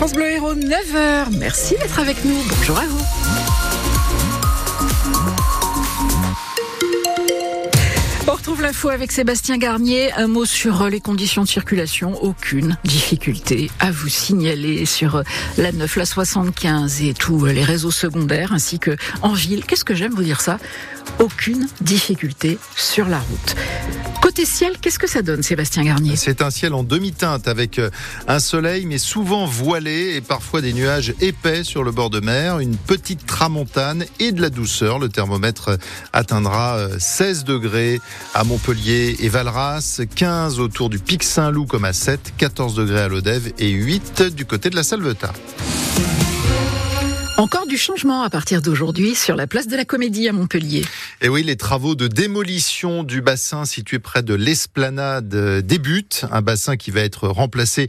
France Bleu Héros, 9h. Merci d'être avec nous. Bonjour à vous. Retrouve l'info avec Sébastien Garnier. Un mot sur les conditions de circulation. Aucune difficulté à vous signaler sur la 9, la 75 et tous les réseaux secondaires ainsi que en ville. Qu'est-ce que j'aime vous dire ça? Aucune difficulté sur la route. Côté ciel, qu'est-ce que ça donne, Sébastien Garnier? C'est un ciel en demi-teinte avec euh, un soleil, mais souvent voilé et parfois des nuages épais sur le bord de mer, une petite tramontane et de la douceur. Le thermomètre atteindra 16 euh, degrés à Montpellier et Valras, 15 autour du Pic Saint-Loup comme à 7, 14 degrés à Lodève et 8 du côté de la Salvetat. Encore du changement à partir d'aujourd'hui sur la place de la Comédie à Montpellier. Et oui, les travaux de démolition du bassin situé près de l'esplanade débutent. Un bassin qui va être remplacé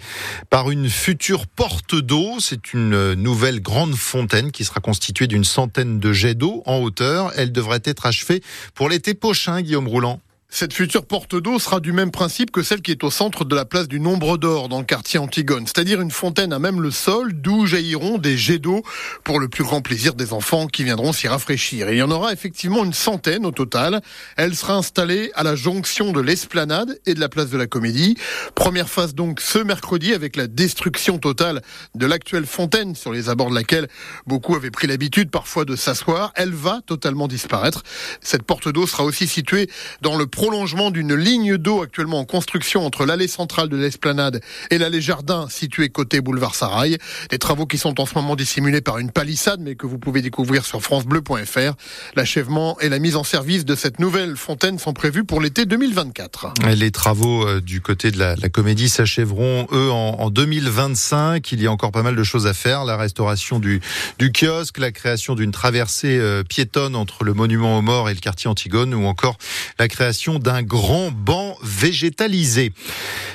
par une future porte d'eau. C'est une nouvelle grande fontaine qui sera constituée d'une centaine de jets d'eau en hauteur. Elle devrait être achevée pour l'été prochain, Guillaume Roulant. Cette future porte d'eau sera du même principe que celle qui est au centre de la place du Nombre d'Or dans le quartier Antigone, c'est-à-dire une fontaine à même le sol d'où jailliront des jets d'eau pour le plus grand plaisir des enfants qui viendront s'y rafraîchir. Et il y en aura effectivement une centaine au total. Elle sera installée à la jonction de l'esplanade et de la place de la Comédie. Première phase donc ce mercredi avec la destruction totale de l'actuelle fontaine sur les abords de laquelle beaucoup avaient pris l'habitude parfois de s'asseoir. Elle va totalement disparaître. Cette porte d'eau sera aussi située dans le prolongement d'une ligne d'eau actuellement en construction entre l'allée centrale de l'esplanade et l'allée jardin située côté boulevard Sarail. Des travaux qui sont en ce moment dissimulés par une palissade mais que vous pouvez découvrir sur francebleu.fr. L'achèvement et la mise en service de cette nouvelle fontaine sont prévus pour l'été 2024. Les travaux euh, du côté de la, comédie s'achèveront eux en, 2025. Il y a encore pas mal de choses à faire. La restauration du, du kiosque, la création d'une traversée euh, piétonne entre le monument aux morts et le quartier Antigone ou encore la création d'un grand banc végétalisé.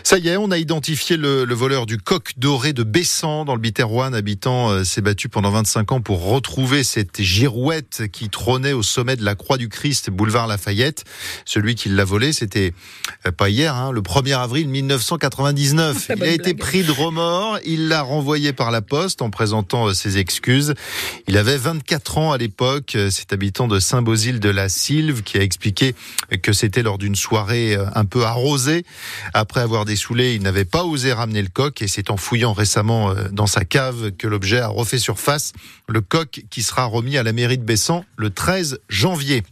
Ça y est, on a identifié le, voleur du coq doré de Bessan dans le Biterroine. Habitant euh, s'est battu pendant 25 ans pour retrouver cette girouette qui trônait au sommet de la Croix du Christ, boulevard Lafayette. Celui qui l'a volé, c'était euh, pas hier, hein, le 1er avril 1999. Il a été pris de remords. Il l'a renvoyé par la poste en présentant euh, ses excuses. Il avait 24 ans à l'époque. Cet habitant de Saint-Bosile de la Sylve qui a expliqué que c'était lors d'une soirée euh, un peu arrosée. Après avoir dessoulé, il n'avait pas osé ramener le coq et c'est en fouillant récemment euh, dans sa cave que l'objet a refait surface. Le coq qui sera remis à la mairie de Bessan le 13 janvier.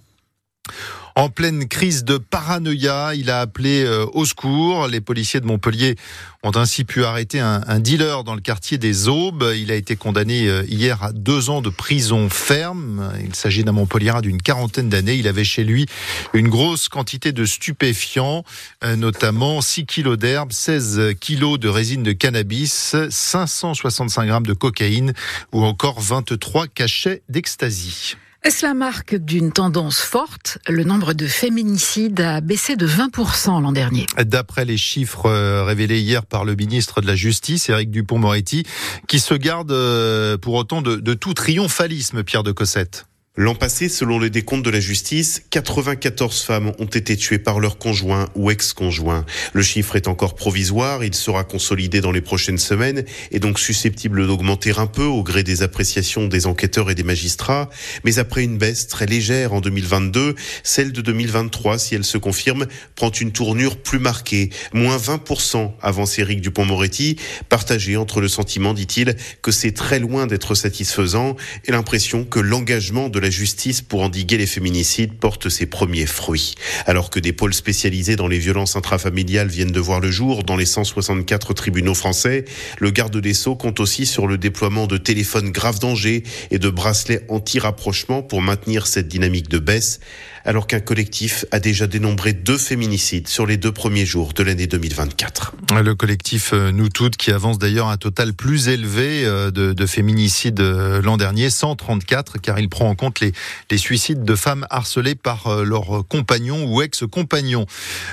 En pleine crise de paranoïa, il a appelé euh, au secours. Les policiers de Montpellier ont ainsi pu arrêter un, dealer dans le quartier des Aubes. Il a été condamné euh, hier à deux ans de prison ferme. Il s'agit d'un Montpellier d'une quarantaine d'années. Il avait chez lui une grosse quantité de stupéfiants, euh, notamment 6 kilos d'herbe, 16 kilos de résine de cannabis, 565 grammes de cocaïne ou encore 23 cachets d'ecstasy. Est-ce la marque d'une tendance forte? Le nombre de féminicides a baissé de 20% l'an dernier. D'après les chiffres euh, révélés hier par le ministre de la Justice, Éric Dupont-Moretti, qui se garde euh, pour autant de, de tout triomphalisme, Pierre de Cossette. L'an passé, selon les décomptes de la justice, 94 femmes ont été tuées par leur conjoint ou ex-conjoint. Le chiffre est encore provisoire, il sera consolidé dans les prochaines semaines et donc susceptible d'augmenter un peu au gré des appréciations des enquêteurs et des magistrats. Mais après une baisse très légère en 2022, celle de 2023, si elle se confirme, prend une tournure plus marquée, moins 20% avance Éric Dupont-Moretti, partagé entre le sentiment, dit-il, que c'est très loin d'être satisfaisant et l'impression que l'engagement de la justice pour endiguer les féminicides porte ses premiers fruits. Alors que des pôles spécialisés dans les violences intrafamiliales viennent de voir le jour dans les 164 tribunaux français, le garde des Sceaux compte aussi sur le déploiement de téléphones grave danger et de bracelets anti-rapprochement pour maintenir cette dynamique de baisse alors qu'un collectif a déjà dénombré deux féminicides sur les deux premiers jours de l'année 2024. Le collectif euh, Nous Toutes qui avance d'ailleurs un total plus élevé euh, de, féminicides euh, l'an dernier, 134, car il prend en compte les, suicides de femmes harcelées par leurs compagnons ou ex-compagnons.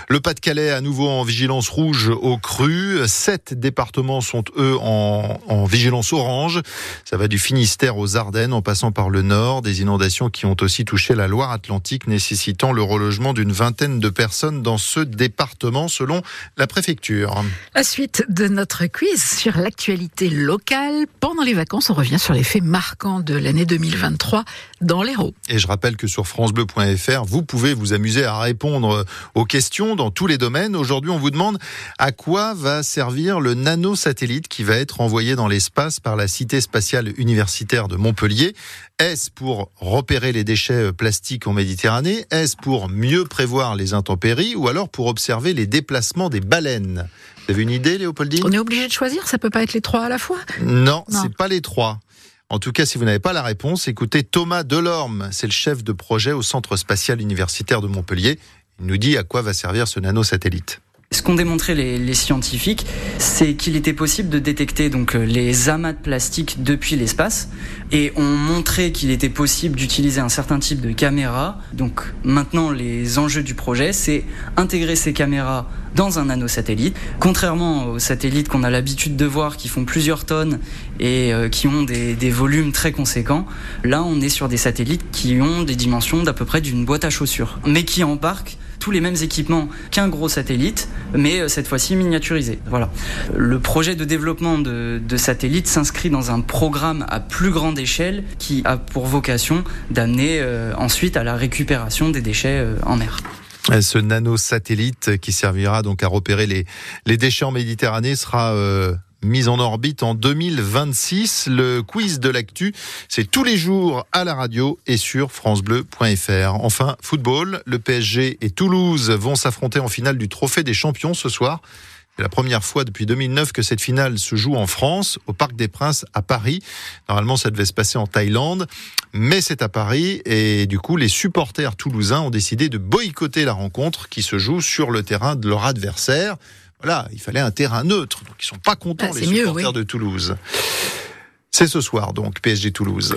Le Pas-de-Calais à nouveau en vigilance rouge au cru. Sept départements sont eux en vigilance orange. Ça va du Finistère aux Ardennes en passant par le nord. Des inondations qui ont aussi touché la Loire-Atlantique nécessitant le relogement d'une vingtaine de personnes dans ce département, selon la préfecture. La suite de notre quiz sur l'actualité locale. Pendant les vacances, on revient sur les faits marquants de l'année 2023 dans l'Hérault. Et je rappelle que sur francebleu.fr, vous pouvez vous amuser à répondre aux questions dans tous les domaines. Aujourd'hui, on vous demande à quoi va servir le nanosatellite qui va être envoyé dans l'espace par la Cité spatiale universitaire de Montpellier. Est-ce pour repérer les déchets plastiques en Méditerranée? Est-ce pour mieux prévoir les intempéries Ou alors pour observer les déplacements des baleines? Vous avez une idée, Léopoldine? On est obligé de choisir, ça peut pas être les trois à la fois? Non, non. c'est pas les trois. En tout cas, si vous n'avez pas la réponse, écoutez Thomas Delorme, c'est le chef de projet au Centre spatial universitaire de Montpellier. Il nous dit à quoi va servir ce nanosatellite. Ce qu'ont démontré les, les scientifiques, c'est qu'il était possible de détecter donc euh, les amas de plastique depuis l'espace et ont montré qu'il était possible d'utiliser un certain type de caméra. Donc maintenant, les enjeux du projet, c'est intégrer ces caméras dans un nanosatellite. Contrairement aux satellites qu'on a l'habitude de voir qui font plusieurs tonnes et euh, qui ont des, des, volumes très conséquents, là on est sur des satellites qui ont des dimensions d'à peu près d'une boîte à chaussures, mais qui embarquent tous les mêmes équipements qu'un gros satellite, mais cette fois-ci miniaturisé. Voilà. Le projet de développement de, de satellites s'inscrit dans un programme à plus grande échelle qui a pour vocation d'amener euh, ensuite à la récupération des déchets euh, en mer. Ce nanosatellite qui servira donc à repérer les, les déchets en Méditerranée sera euh, mise en orbite en 2026. Le quiz de l'actu, c'est tous les jours à la radio et sur francebleu.fr. Enfin, football, le PSG et Toulouse vont s'affronter en finale du Trophée des Champions ce soir. C'est la première fois depuis 2009 que cette finale se joue en France, au Parc des Princes à Paris. Normalement, ça devait se passer en Thaïlande, mais c'est à Paris et du coup, les supporters toulousains ont décidé de boycotter la rencontre qui se joue sur le terrain de leur adversaire. Voilà, il fallait un terrain neutre. Donc ils sont pas contents Ah, les mieux, supporters oui. de Toulouse. C'est ce soir donc PSG Toulouse.